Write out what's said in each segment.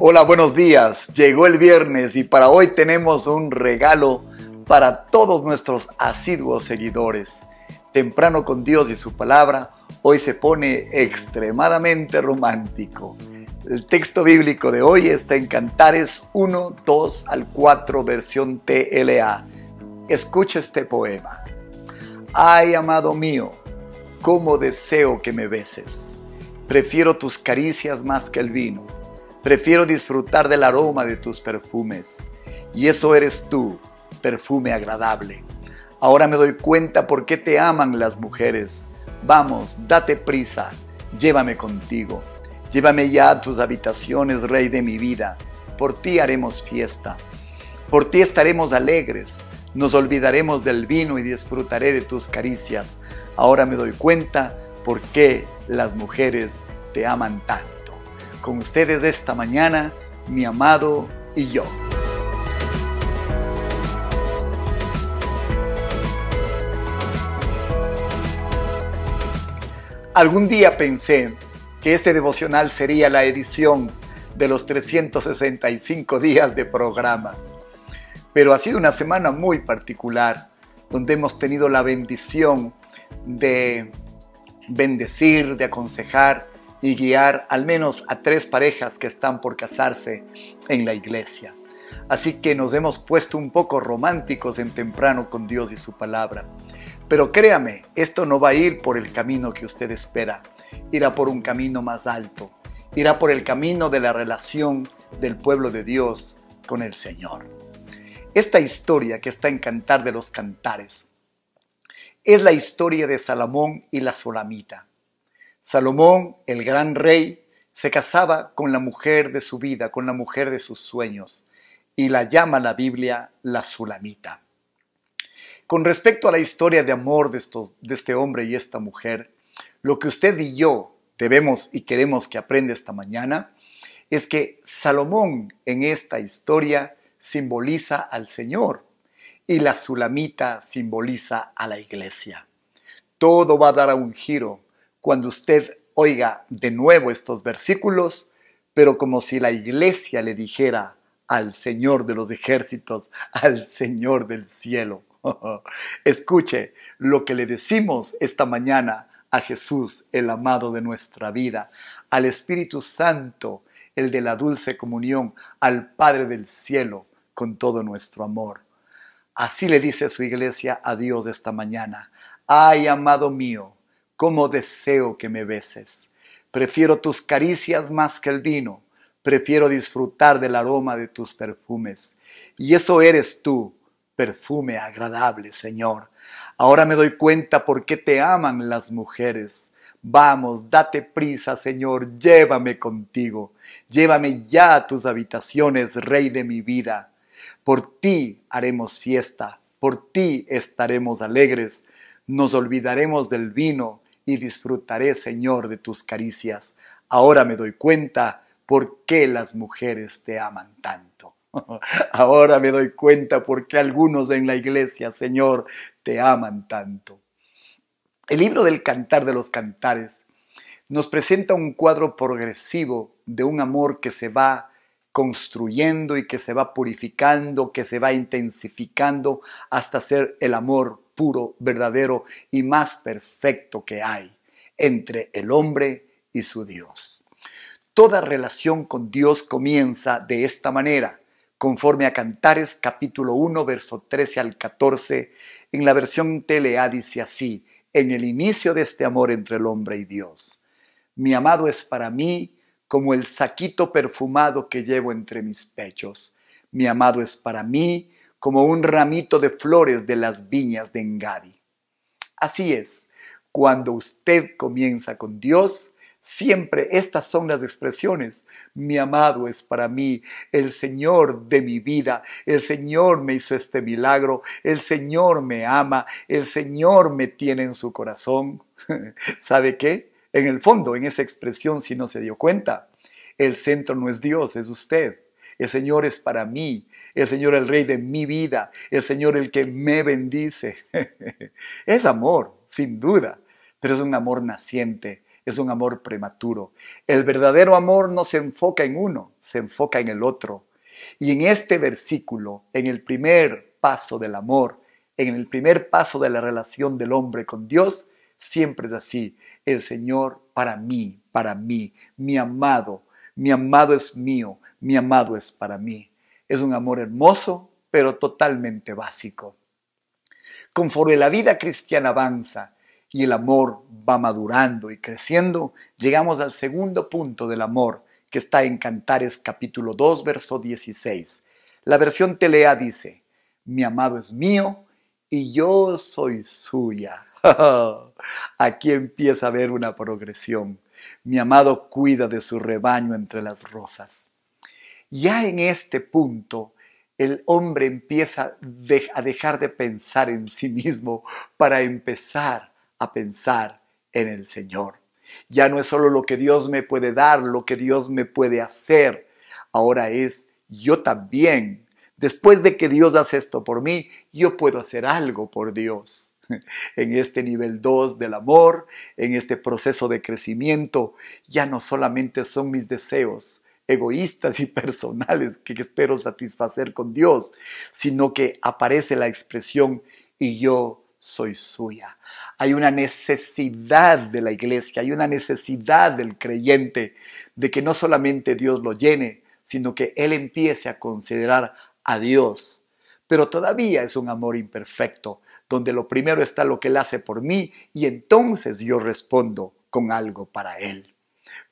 Hola, buenos días. Llegó el viernes y para hoy tenemos un regalo para todos nuestros asiduos seguidores. Temprano con Dios y su palabra, hoy se pone extremadamente romántico. El texto bíblico de hoy está en Cantares 1, 2 al 4, versión TLA. Escucha este poema. Ay, amado mío, cómo deseo que me beses. Prefiero tus caricias más que el vino Prefiero disfrutar del aroma de tus perfumes. Y eso eres tú, perfume agradable. Ahora me doy cuenta por qué te aman las mujeres. Vamos, date prisa, llévame contigo. Llévame ya a tus habitaciones, rey de mi vida. Por ti haremos fiesta. Por ti estaremos alegres. Nos olvidaremos del vino y disfrutaré de tus caricias. Ahora me doy cuenta por qué las mujeres te aman tanto con ustedes esta mañana, mi amado y yo. Algún día pensé que este devocional sería la edición de los 365 días de programas, pero ha sido una semana muy particular donde hemos tenido la bendición de bendecir, de aconsejar y guiar al menos a tres parejas que están por casarse en la iglesia. Así que nos hemos puesto un poco románticos en temprano con Dios y su palabra. Pero créame, esto no va a ir por el camino que usted espera, irá por un camino más alto, irá por el camino de la relación del pueblo de Dios con el Señor. Esta historia que está en Cantar de los Cantares es la historia de Salomón y la Solamita. Salomón, el gran rey, se casaba con la mujer de su vida, con la mujer de sus sueños, y la llama la Biblia la Sulamita. Con respecto a la historia de amor de, este hombre y esta mujer, lo que usted y yo debemos y queremos que aprenda esta mañana es que Salomón en esta historia simboliza al Señor y la Sulamita simboliza a la iglesia. Todo va a dar a un giro cuando usted oiga de nuevo estos versículos, pero como si la iglesia le dijera al Señor de los ejércitos, al Señor del cielo. Escuche lo que le decimos esta mañana a Jesús, el amado de nuestra vida, al Espíritu Santo, el de la dulce comunión, al Padre del cielo, con todo nuestro amor. Así le dice su iglesia a Dios esta mañana. Ay, amado mío, cómo deseo que me beses. Prefiero tus caricias más que el vino, prefiero disfrutar del aroma de tus perfumes. Y eso eres tú, perfume agradable, Señor. Ahora me doy cuenta por qué te aman las mujeres. Vamos, date prisa, Señor, llévame contigo. Llévame ya a tus habitaciones, Rey de mi vida. Por ti haremos fiesta, por ti estaremos alegres. Nos olvidaremos del vino y disfrutaré, Señor, de tus caricias. Ahora me doy cuenta por qué las mujeres te aman tanto. Ahora me doy cuenta por qué algunos en la iglesia, Señor, te aman tanto. El libro del Cantar de los Cantares nos presenta un cuadro progresivo de un amor que se va construyendo y que se va purificando, que se va intensificando hasta ser el amor puro, verdadero y más perfecto que hay entre el hombre y su Dios. Toda relación con Dios comienza de esta manera, conforme a Cantares capítulo 1, verso 13 al 14, en la versión TLA dice así, en el inicio de este amor entre el hombre y Dios. Mi amado es para mí como el saquito perfumado que llevo entre mis pechos. Mi amado es para mí como un ramito de flores de las viñas de Engadi. Así es, cuando usted comienza con Dios, siempre estas son las expresiones. Mi amado es para mí, el Señor de mi vida, el Señor me hizo este milagro, el Señor me ama, el Señor me tiene en su corazón. ¿Sabe qué? En el fondo, en esa expresión, si no se dio cuenta, el centro no es Dios, es usted. El Señor es para mí, el Señor el Rey de mi vida, el Señor el que me bendice. es amor, sin duda, pero es un amor naciente, es un amor prematuro. El verdadero amor no se enfoca en uno, se enfoca en el otro. Y en este versículo, en el primer paso del amor, en el primer paso de la relación del hombre con Dios, siempre es así. El Señor para mí, para mí, mi amado, mi amado es mío, mi amado es para mí. Es un amor hermoso, pero totalmente básico. Conforme la vida cristiana avanza y el amor va madurando y creciendo, llegamos al segundo punto del amor, que está en Cantares capítulo 2, verso 16. La versión Telea dice, mi amado es mío y yo soy suya. Aquí empieza a haber una progresión. Mi amado cuida de su rebaño entre las rosas. Ya en este punto, el hombre empieza a dejar de pensar en sí mismo para empezar a pensar en el Señor. Ya no es solo lo que Dios me puede dar, lo que Dios me puede hacer. Ahora es yo también. Después de que Dios hace esto por mí, yo puedo hacer algo por Dios. En este nivel 2 del amor, en este proceso de crecimiento, ya no solamente son mis deseos egoístas y personales que espero satisfacer con Dios, sino que aparece la expresión y yo soy suya. Hay una necesidad de la iglesia, hay una necesidad del creyente de que no solamente Dios lo llene, sino que Él empiece a considerar a Dios. Pero todavía es un amor imperfecto, donde lo primero está lo que Él hace por mí y entonces yo respondo con algo para Él.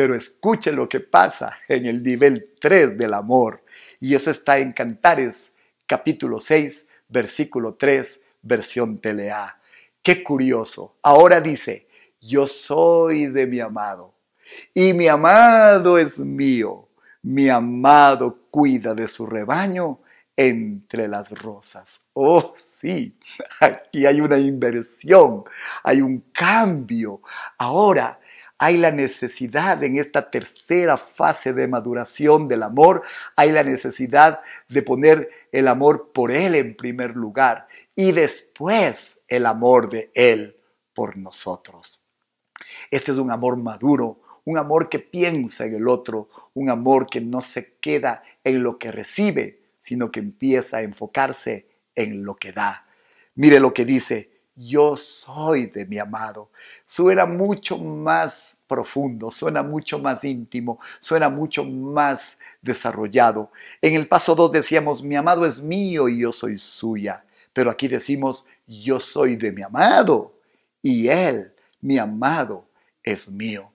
Pero escuche lo que pasa en el nivel 3 del amor. Y eso está en Cantares capítulo 6, versículo 3 versión telea. Qué curioso. Ahora dice, yo soy de mi amado y mi amado es mío. Mi amado cuida de su rebaño entre las rosas. Oh, sí, aquí hay una inversión, hay un cambio. Ahora hay la necesidad en esta tercera fase de maduración del amor, hay la necesidad de poner el amor por Él en primer lugar y después el amor de Él por nosotros. Este es un amor maduro, un amor que piensa en el otro, un amor que no se queda en lo que recibe, sino que empieza a enfocarse en lo que da. Mire lo que dice, yo soy de mi amado. Suena mucho más profundo, suena mucho más íntimo, suena mucho más desarrollado. En el paso 2 decíamos, mi amado es mío y yo soy suya. Pero aquí decimos, yo soy de mi amado y él, mi amado, es mío.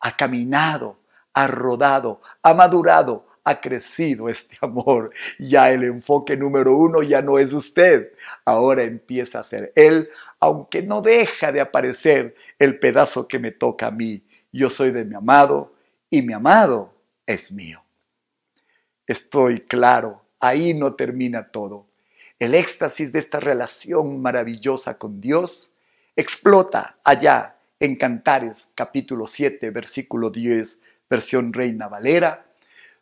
Ha caminado, ha rodado, ha madurado, ha crecido este amor. Ya el enfoque número uno ya no es usted, ahora empieza a ser él, aunque no deja de aparecer el pedazo que me toca a mí. Yo soy de mi amado y mi amado es mío. Estoy claro, ahí no termina todo. El éxtasis de esta relación maravillosa con Dios explota allá en Cantares capítulo 7 versículo 10 versión Reina Valera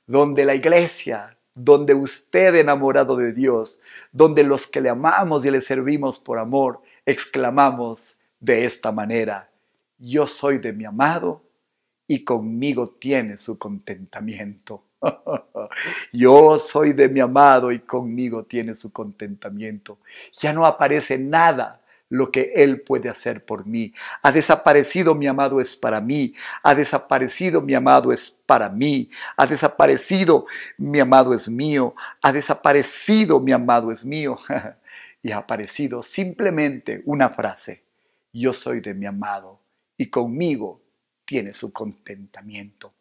donde la iglesia, donde usted enamorado de Dios, donde los que le amamos y le servimos por amor, exclamamos de esta manera, yo soy de mi amado y conmigo tiene su contentamiento. Yo soy de mi amado y conmigo tiene su contentamiento. Ya no aparece nada lo que Él puede hacer por mí. Ha desaparecido mi amado es para mí. Ha desaparecido mi amado es para mí. Ha desaparecido mi amado es mío. Ha desaparecido mi amado es mío. y ha aparecido simplemente una frase. Yo soy de mi amado y conmigo tiene su contentamiento.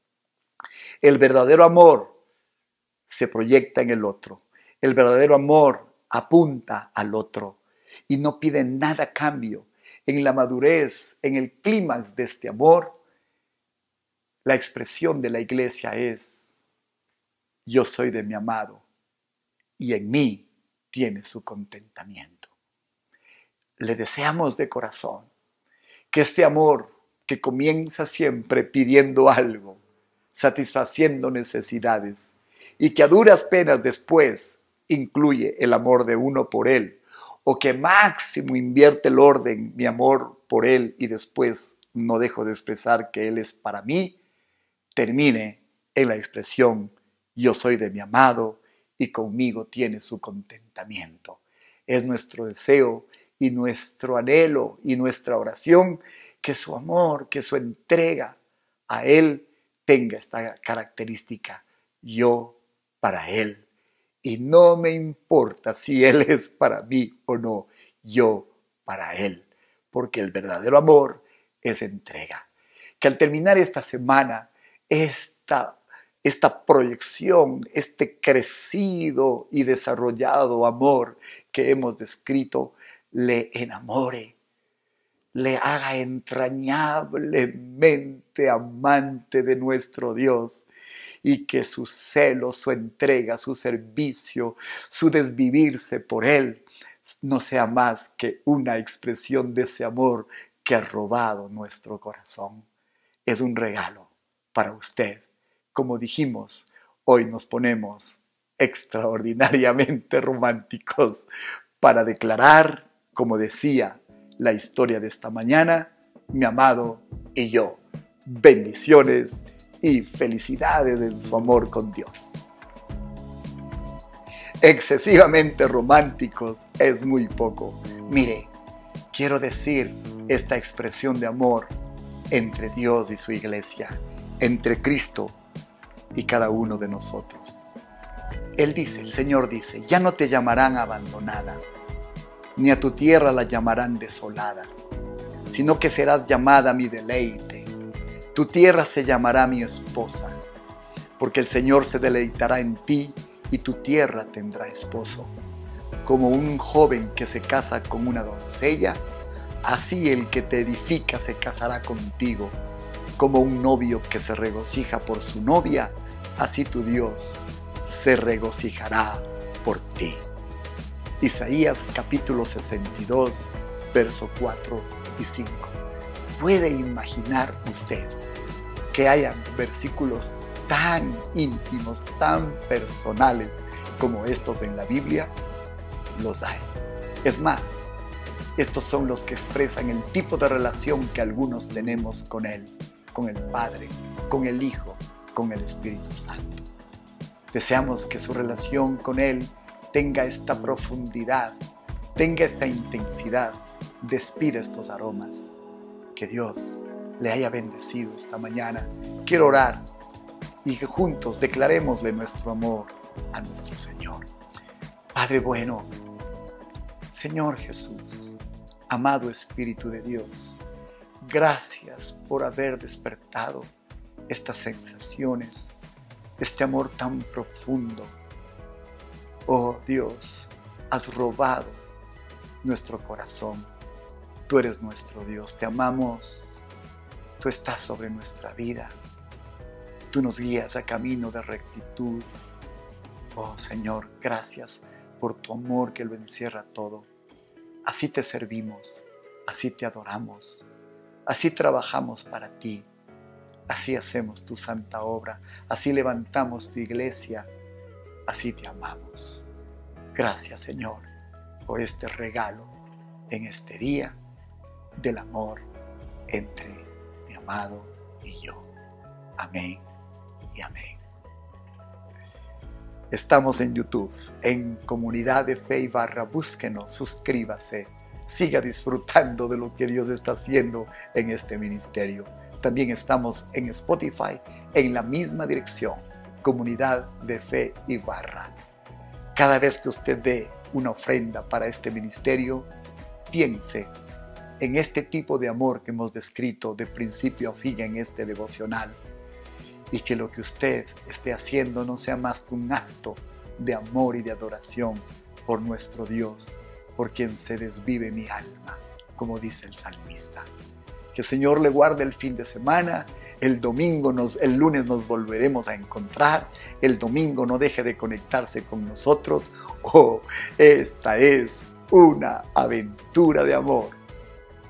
El verdadero amor se proyecta en el otro. El verdadero amor apunta al otro y no pide nada cambio. En la madurez, en el clímax de este amor, la expresión de la iglesia es, yo soy de mi amado y en mí tiene su contentamiento. Le deseamos de corazón que este amor que comienza siempre pidiendo algo, satisfaciendo necesidades y que a duras penas después incluye el amor de uno por él, o que máximo invierte el orden, mi amor por Él y después no dejo de expresar que Él es para mí, termine en la expresión yo soy de mi amado y conmigo tiene su contentamiento. Es nuestro deseo y nuestro anhelo y nuestra oración que su amor, que su entrega a Él tenga esta característica. Yo para Él. Y no me importa si Él es para mí o no, yo para Él. Porque el verdadero amor es entrega. Que al terminar esta semana, esta, esta proyección, este crecido y desarrollado amor que hemos descrito, le enamore, le haga entrañablemente amante de nuestro Dios y que su celo, su entrega, su servicio, su desvivirse por Él no sea más que una expresión de ese amor que ha robado nuestro corazón. Es un regalo para usted. Como dijimos, hoy nos ponemos extraordinariamente románticos para declarar, como decía la historia de esta mañana, mi amado y yo. Bendiciones y felicidades en su amor con Dios. Excesivamente románticos es muy poco. Mire, quiero decir esta expresión de amor entre Dios y su iglesia, entre Cristo y cada uno de nosotros. Él dice, el Señor dice, ya no te llamarán abandonada, ni a tu tierra la llamarán desolada, sino que serás llamada mi deleite. Tu tierra se llamará mi esposa, porque el Señor se deleitará en ti y tu tierra tendrá esposo. Como un joven que se casa con una doncella, así el que te edifica se casará contigo. Como un novio que se regocija por su novia, así tu Dios se regocijará por ti. Isaías capítulo 62, verso 4 y 5. ¿Puede imaginar usted que hayan versículos tan íntimos, tan personales como estos en la Biblia? Los hay. Es más, estos son los que expresan el tipo de relación que algunos tenemos con Él, con el Padre, con el Hijo, con el Espíritu Santo. Deseamos que su relación con Él tenga esta profundidad, tenga esta intensidad, despide estos aromas. Que Dios le haya bendecido esta mañana. Quiero orar y que juntos declarémosle nuestro amor a nuestro Señor. Padre bueno, Señor Jesús, amado Espíritu de Dios, gracias por haber despertado estas sensaciones, este amor tan profundo Oh Dios, has robado nuestro corazón. Tú eres nuestro Dios, te amamos. Tú estás sobre nuestra vida. Tú nos guías a camino de rectitud. Oh Señor, gracias por tu amor que lo encierra todo. Así te servimos, así te adoramos, así trabajamos para ti, así hacemos tu santa obra, así levantamos tu iglesia Así te amamos. Gracias Señor por este regalo en este día del amor entre mi amado y yo. Amén y amén. Estamos en YouTube, en Comunidad de Fe y Barra. Búsquenos, suscríbase, siga disfrutando de lo que Dios está haciendo en este ministerio. También estamos en Spotify en la misma dirección comunidad de fe y barra. Cada vez que usted dé una ofrenda para este ministerio, piense en este tipo de amor que hemos descrito de principio a fin en este devocional y que lo que usted esté haciendo no sea más que un acto de amor y de adoración por nuestro Dios, por quien se desvive mi alma, como dice el salmista. Que el Señor le guarde el fin de semana el domingo, nos, el lunes nos volveremos a encontrar. El domingo no deje de conectarse con nosotros. Oh, esta es una aventura de amor.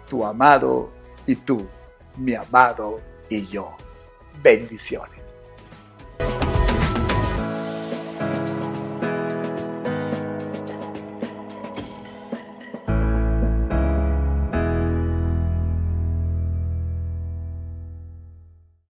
Tu amado y tú, mi amado y yo. Bendiciones.